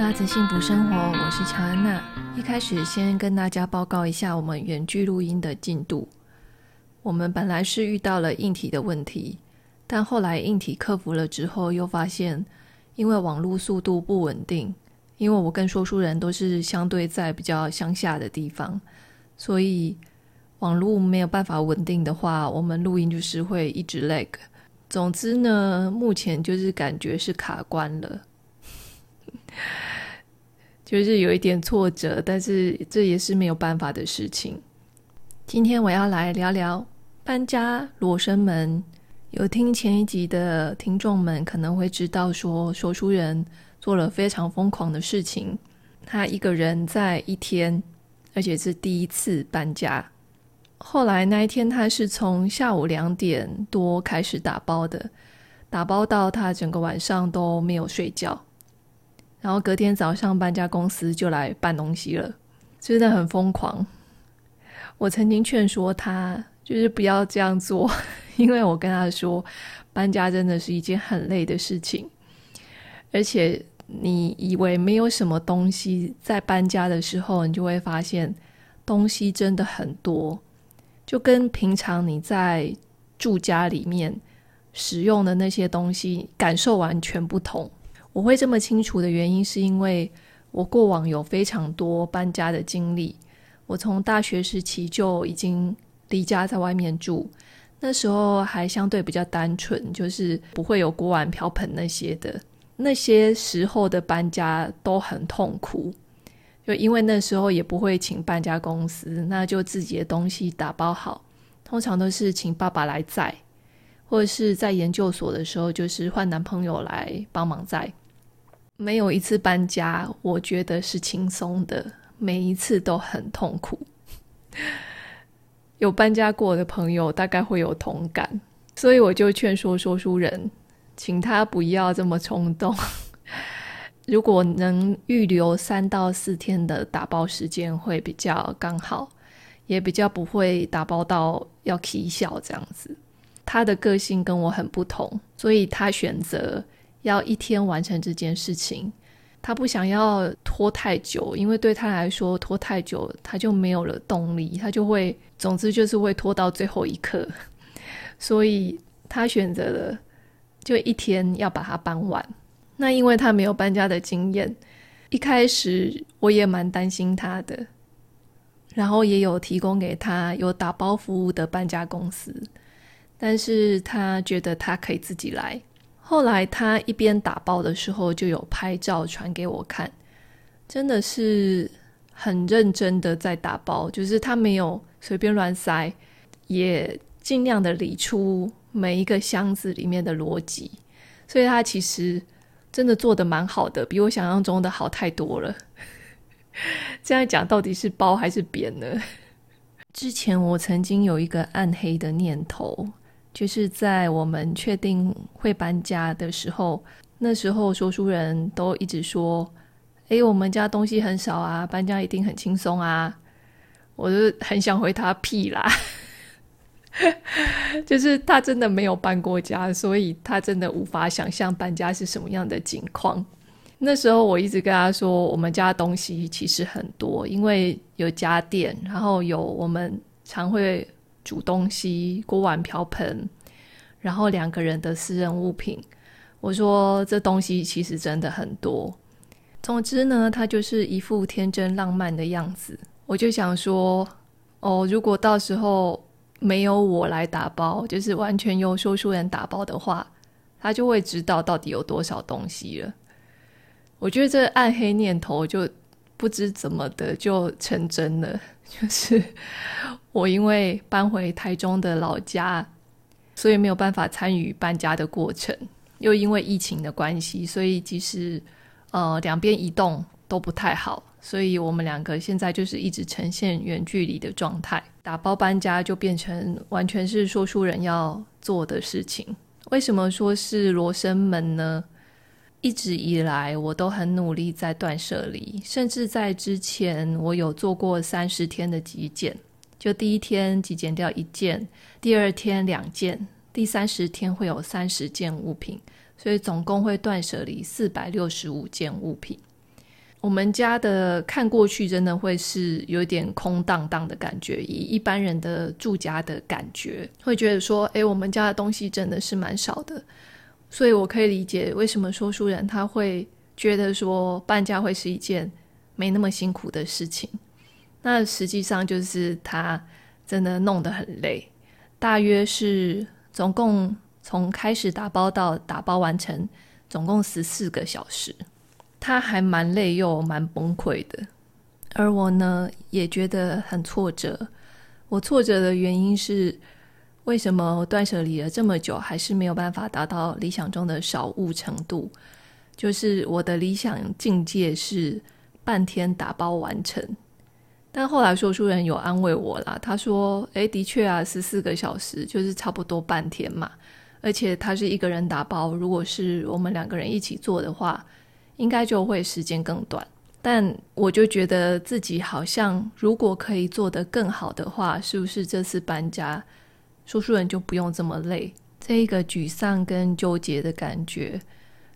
拉子幸福生活，我是乔安娜。一开始先跟大家报告一下我们远距录音的进度。我们本来是遇到了硬体的问题，但后来硬体克服了之后，又发现因为网络速度不稳定，因为我跟说书人都是相对在比较乡下的地方，所以网络没有办法稳定的话，我们录音就是会一直 lag。总之呢，目前就是感觉是卡关了。就是有一点挫折，但是这也是没有办法的事情。今天我要来聊聊搬家罗生门。有听前一集的听众们可能会知道说，说书人做了非常疯狂的事情。他一个人在一天，而且是第一次搬家。后来那一天，他是从下午两点多开始打包的，打包到他整个晚上都没有睡觉。然后隔天早上搬家公司就来搬东西了，真的很疯狂。我曾经劝说他，就是不要这样做，因为我跟他说，搬家真的是一件很累的事情，而且你以为没有什么东西，在搬家的时候，你就会发现东西真的很多，就跟平常你在住家里面使用的那些东西感受完全不同。我会这么清楚的原因，是因为我过往有非常多搬家的经历。我从大学时期就已经离家在外面住，那时候还相对比较单纯，就是不会有锅碗瓢盆那些的。那些时候的搬家都很痛苦，就因为那时候也不会请搬家公司，那就自己的东西打包好，通常都是请爸爸来载，或者是在研究所的时候，就是换男朋友来帮忙载。没有一次搬家，我觉得是轻松的，每一次都很痛苦。有搬家过的朋友大概会有同感，所以我就劝说说书人，请他不要这么冲动。如果能预留三到四天的打包时间，会比较刚好，也比较不会打包到要起笑这样子。他的个性跟我很不同，所以他选择。要一天完成这件事情，他不想要拖太久，因为对他来说拖太久他就没有了动力，他就会，总之就是会拖到最后一刻，所以他选择了就一天要把它搬完。那因为他没有搬家的经验，一开始我也蛮担心他的，然后也有提供给他有打包服务的搬家公司，但是他觉得他可以自己来。后来他一边打包的时候，就有拍照传给我看，真的是很认真的在打包，就是他没有随便乱塞，也尽量的理出每一个箱子里面的逻辑，所以他其实真的做得蛮好的，比我想象中的好太多了。这样讲到底是包还是扁呢？之前我曾经有一个暗黑的念头。就是在我们确定会搬家的时候，那时候说书人都一直说：“诶，我们家东西很少啊，搬家一定很轻松啊。”我就很想回他屁啦，就是他真的没有搬过家，所以他真的无法想象搬家是什么样的情况。那时候我一直跟他说，我们家东西其实很多，因为有家电，然后有我们常会。煮东西、锅碗瓢盆，然后两个人的私人物品。我说这东西其实真的很多。总之呢，他就是一副天真浪漫的样子。我就想说，哦，如果到时候没有我来打包，就是完全由说书人打包的话，他就会知道到底有多少东西了。我觉得这暗黑念头就不知怎么的就成真了，就是。我因为搬回台中的老家，所以没有办法参与搬家的过程。又因为疫情的关系，所以其实呃两边移动都不太好，所以我们两个现在就是一直呈现远距离的状态。打包搬家就变成完全是说书人要做的事情。为什么说是罗生门呢？一直以来我都很努力在断舍离，甚至在之前我有做过三十天的极简。就第一天极简掉一件，第二天两件，第三十天会有三十件物品，所以总共会断舍离四百六十五件物品。我们家的看过去真的会是有点空荡荡的感觉，以一般人的住家的感觉，会觉得说，诶，我们家的东西真的是蛮少的。所以我可以理解为什么说书人他会觉得说搬家会是一件没那么辛苦的事情。那实际上就是他真的弄得很累，大约是总共从开始打包到打包完成，总共十四个小时。他还蛮累又蛮崩溃的，而我呢也觉得很挫折。我挫折的原因是，为什么我断舍离了这么久，还是没有办法达到理想中的少物程度？就是我的理想境界是半天打包完成。但后来说书人有安慰我啦，他说：“诶，的确啊，十四个小时就是差不多半天嘛。而且他是一个人打包，如果是我们两个人一起做的话。”应该就会时间更短，但我就觉得自己好像如果可以做得更好的话，是不是这次搬家，说书人就不用这么累？这一个沮丧跟纠结的感觉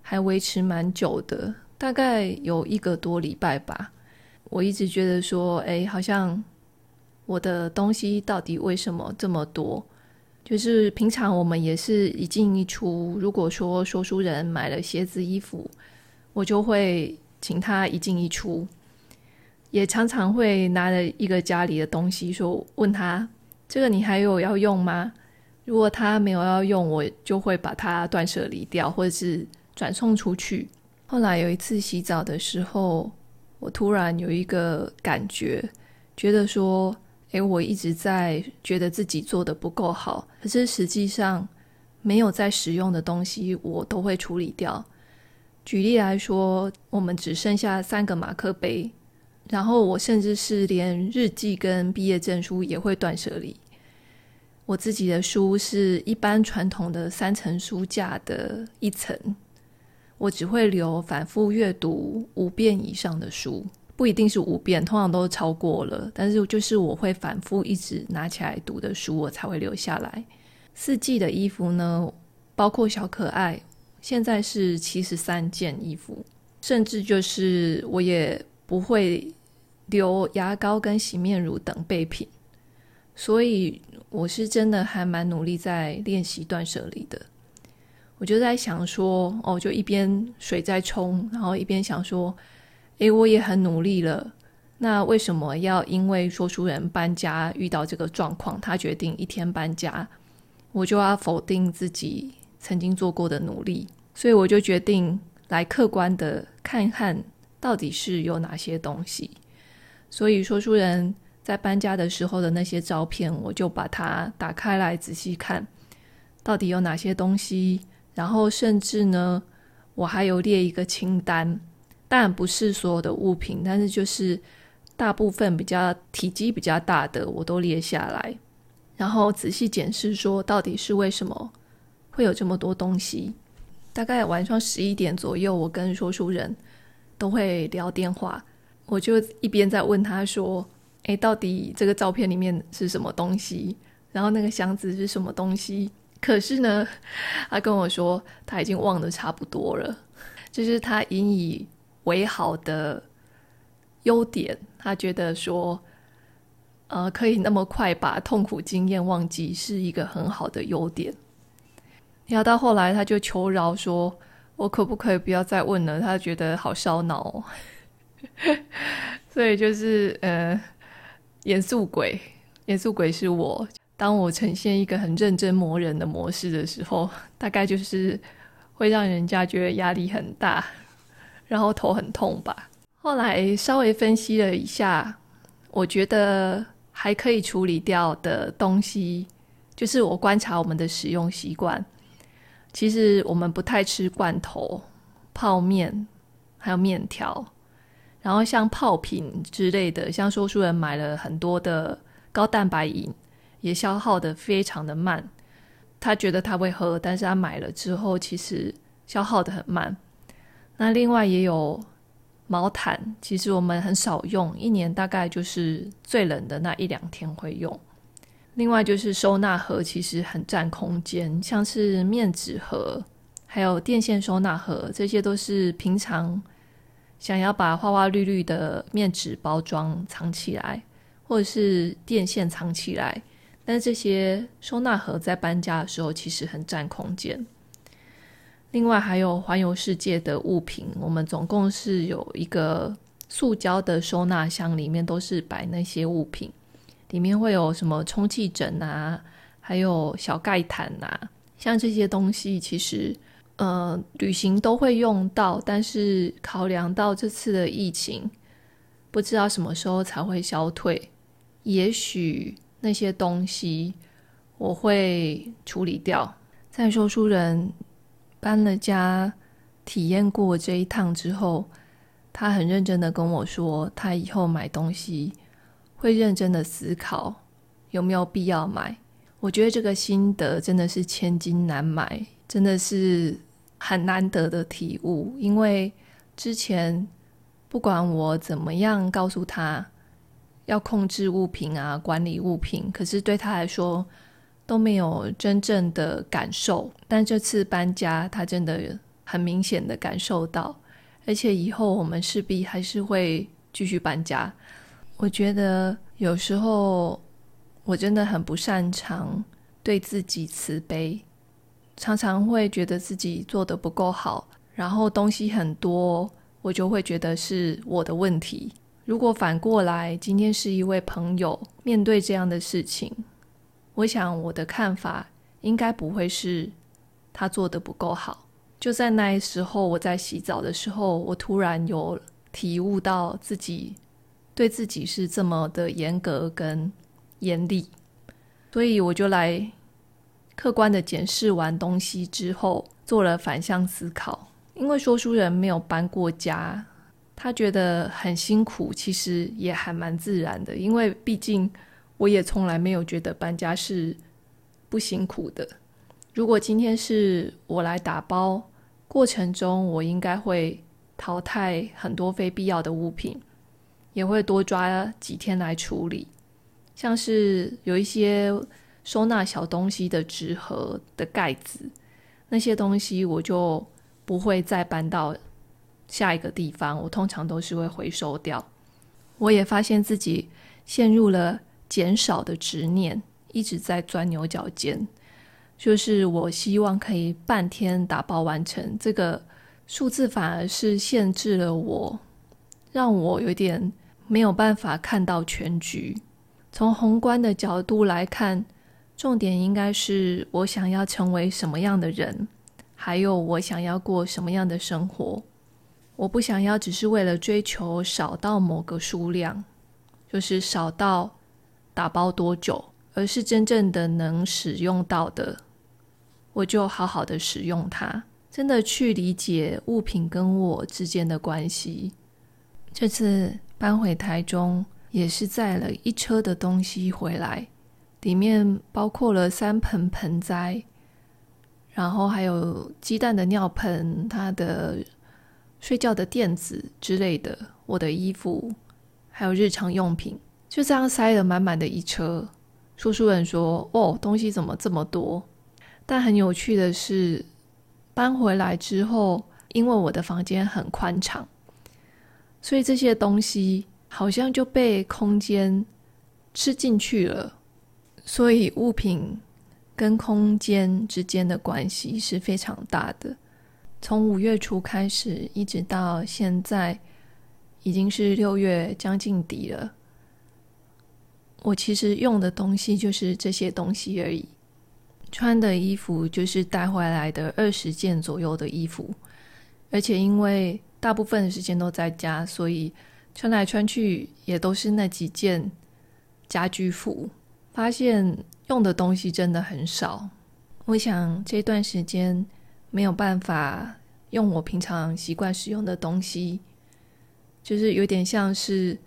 还维持蛮久的，大概有一个多礼拜吧。我一直觉得说，哎，好像我的东西到底为什么这么多？就是平常我们也是一进一出，如果说说书人买了鞋子、衣服。我就会请他一进一出，也常常会拿着一个家里的东西说，问他这个你还有要用吗？如果他没有要用，我就会把它断舍离掉，或者是转送出去。后来有一次洗澡的时候，我突然有一个感觉，觉得说，诶，我一直在觉得自己做的不够好，可是实际上没有在使用的东西，我都会处理掉。举例来说，我们只剩下三个马克杯，然后我甚至是连日记跟毕业证书也会断舍离。我自己的书是一般传统的三层书架的一层，我只会留反复阅读五遍以上的书，不一定是五遍，通常都超过了，但是就是我会反复一直拿起来读的书，我才会留下来。四季的衣服呢，包括小可爱。现在是七十三件衣服，甚至就是我也不会留牙膏跟洗面乳等备品，所以我是真的还蛮努力在练习断舍离的。我就在想说，哦，就一边水在冲，然后一边想说，诶，我也很努力了，那为什么要因为说书人搬家遇到这个状况，他决定一天搬家，我就要否定自己？曾经做过的努力，所以我就决定来客观的看看到底是有哪些东西。所以说书人在搬家的时候的那些照片，我就把它打开来仔细看，到底有哪些东西。然后甚至呢，我还有列一个清单，当然不是所有的物品，但是就是大部分比较体积比较大的，我都列下来，然后仔细检视说到底是为什么。会有这么多东西，大概晚上十一点左右，我跟说书人都会聊电话，我就一边在问他说：“诶，到底这个照片里面是什么东西？然后那个箱子是什么东西？”可是呢，他跟我说他已经忘得差不多了，就是他引以为豪的优点，他觉得说，呃，可以那么快把痛苦经验忘记，是一个很好的优点。然后到后来，他就求饶说：“我可不可以不要再问了？”他觉得好烧脑。所以就是呃，严肃鬼，严肃鬼是我。当我呈现一个很认真磨人的模式的时候，大概就是会让人家觉得压力很大，然后头很痛吧。后来稍微分析了一下，我觉得还可以处理掉的东西，就是我观察我们的使用习惯。其实我们不太吃罐头、泡面，还有面条，然后像泡品之类的，像说书人买了很多的高蛋白饮，也消耗得非常的慢。他觉得他会喝，但是他买了之后，其实消耗得很慢。那另外也有毛毯，其实我们很少用，一年大概就是最冷的那一两天会用。另外就是收纳盒，其实很占空间，像是面纸盒，还有电线收纳盒，这些都是平常想要把花花绿绿的面纸包装藏起来，或者是电线藏起来，但是这些收纳盒在搬家的时候其实很占空间。另外还有环游世界的物品，我们总共是有一个塑胶的收纳箱，里面都是摆那些物品，里面会有什么充气枕啊，还有小盖毯啊，像这些东西其实呃旅行都会用到，但是考量到这次的疫情，不知道什么时候才会消退，也许那些东西我会处理掉。在说书人。搬了家，体验过这一趟之后，他很认真的跟我说，他以后买东西会认真的思考有没有必要买。我觉得这个心得真的是千金难买，真的是很难得的体悟。因为之前不管我怎么样告诉他要控制物品啊，管理物品，可是对他来说，都没有真正的感受，但这次搬家，他真的很明显的感受到，而且以后我们势必还是会继续搬家。我觉得有时候我真的很不擅长对自己慈悲，常常会觉得自己做的不够好，然后东西很多，我就会觉得是我的问题。如果反过来，今天是一位朋友面对这样的事情。我想我的看法应该不会是他做的不够好。就在那时候，我在洗澡的时候，我突然有体悟到自己对自己是这么的严格跟严厉，所以我就来客观的检视完东西之后，做了反向思考。因为说书人没有搬过家，他觉得很辛苦，其实也还蛮自然的，因为毕竟。我也从来没有觉得搬家是不辛苦的。如果今天是我来打包，过程中我应该会淘汰很多非必要的物品，也会多抓几天来处理。像是有一些收纳小东西的纸盒的盖子，那些东西我就不会再搬到下一个地方，我通常都是会回收掉。我也发现自己陷入了。减少的执念一直在钻牛角尖，就是我希望可以半天打包完成，这个数字反而是限制了我，让我有点没有办法看到全局。从宏观的角度来看，重点应该是我想要成为什么样的人，还有我想要过什么样的生活。我不想要只是为了追求少到某个数量，就是少到。打包多久，而是真正的能使用到的，我就好好的使用它，真的去理解物品跟我之间的关系。这次搬回台中，也是载了一车的东西回来，里面包括了三盆盆栽，然后还有鸡蛋的尿盆、他的睡觉的垫子之类的，我的衣服，还有日常用品。就这样塞了满满的一车。说书人说：“哦，东西怎么这么多？”但很有趣的是，搬回来之后，因为我的房间很宽敞，所以这些东西好像就被空间吃进去了。所以物品跟空间之间的关系是非常大的。从五月初开始，一直到现在，已经是六月将近底了。我其实用的东西就是这些东西而已，穿的衣服就是带回来的二十件左右的衣服，而且因为大部分时间都在家，所以穿来穿去也都是那几件家居服。发现用的东西真的很少，我想这段时间没有办法用我平常习惯使用的东西，就是有点像是。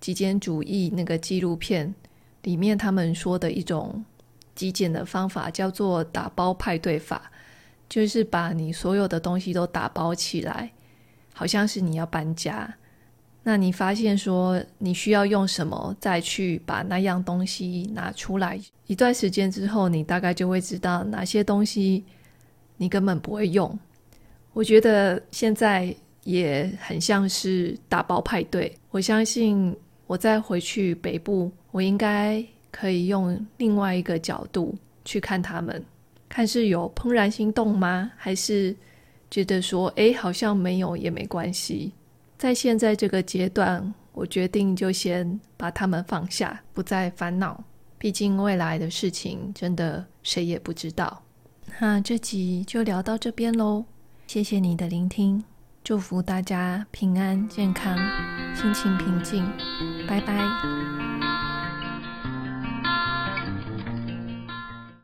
极简主义那个纪录片里面，他们说的一种极简的方法叫做打包派对法，就是把你所有的东西都打包起来，好像是你要搬家。那你发现说你需要用什么，再去把那样东西拿出来。一段时间之后，你大概就会知道哪些东西你根本不会用。我觉得现在也很像是打包派对。我相信我再回去北部，我应该可以用另外一个角度去看他们，看是有怦然心动吗？还是觉得说，诶，好像没有也没关系。在现在这个阶段，我决定就先把他们放下，不再烦恼。毕竟未来的事情真的谁也不知道。那这集就聊到这边喽，谢谢你的聆听，祝福大家平安健康，心情平静，拜拜。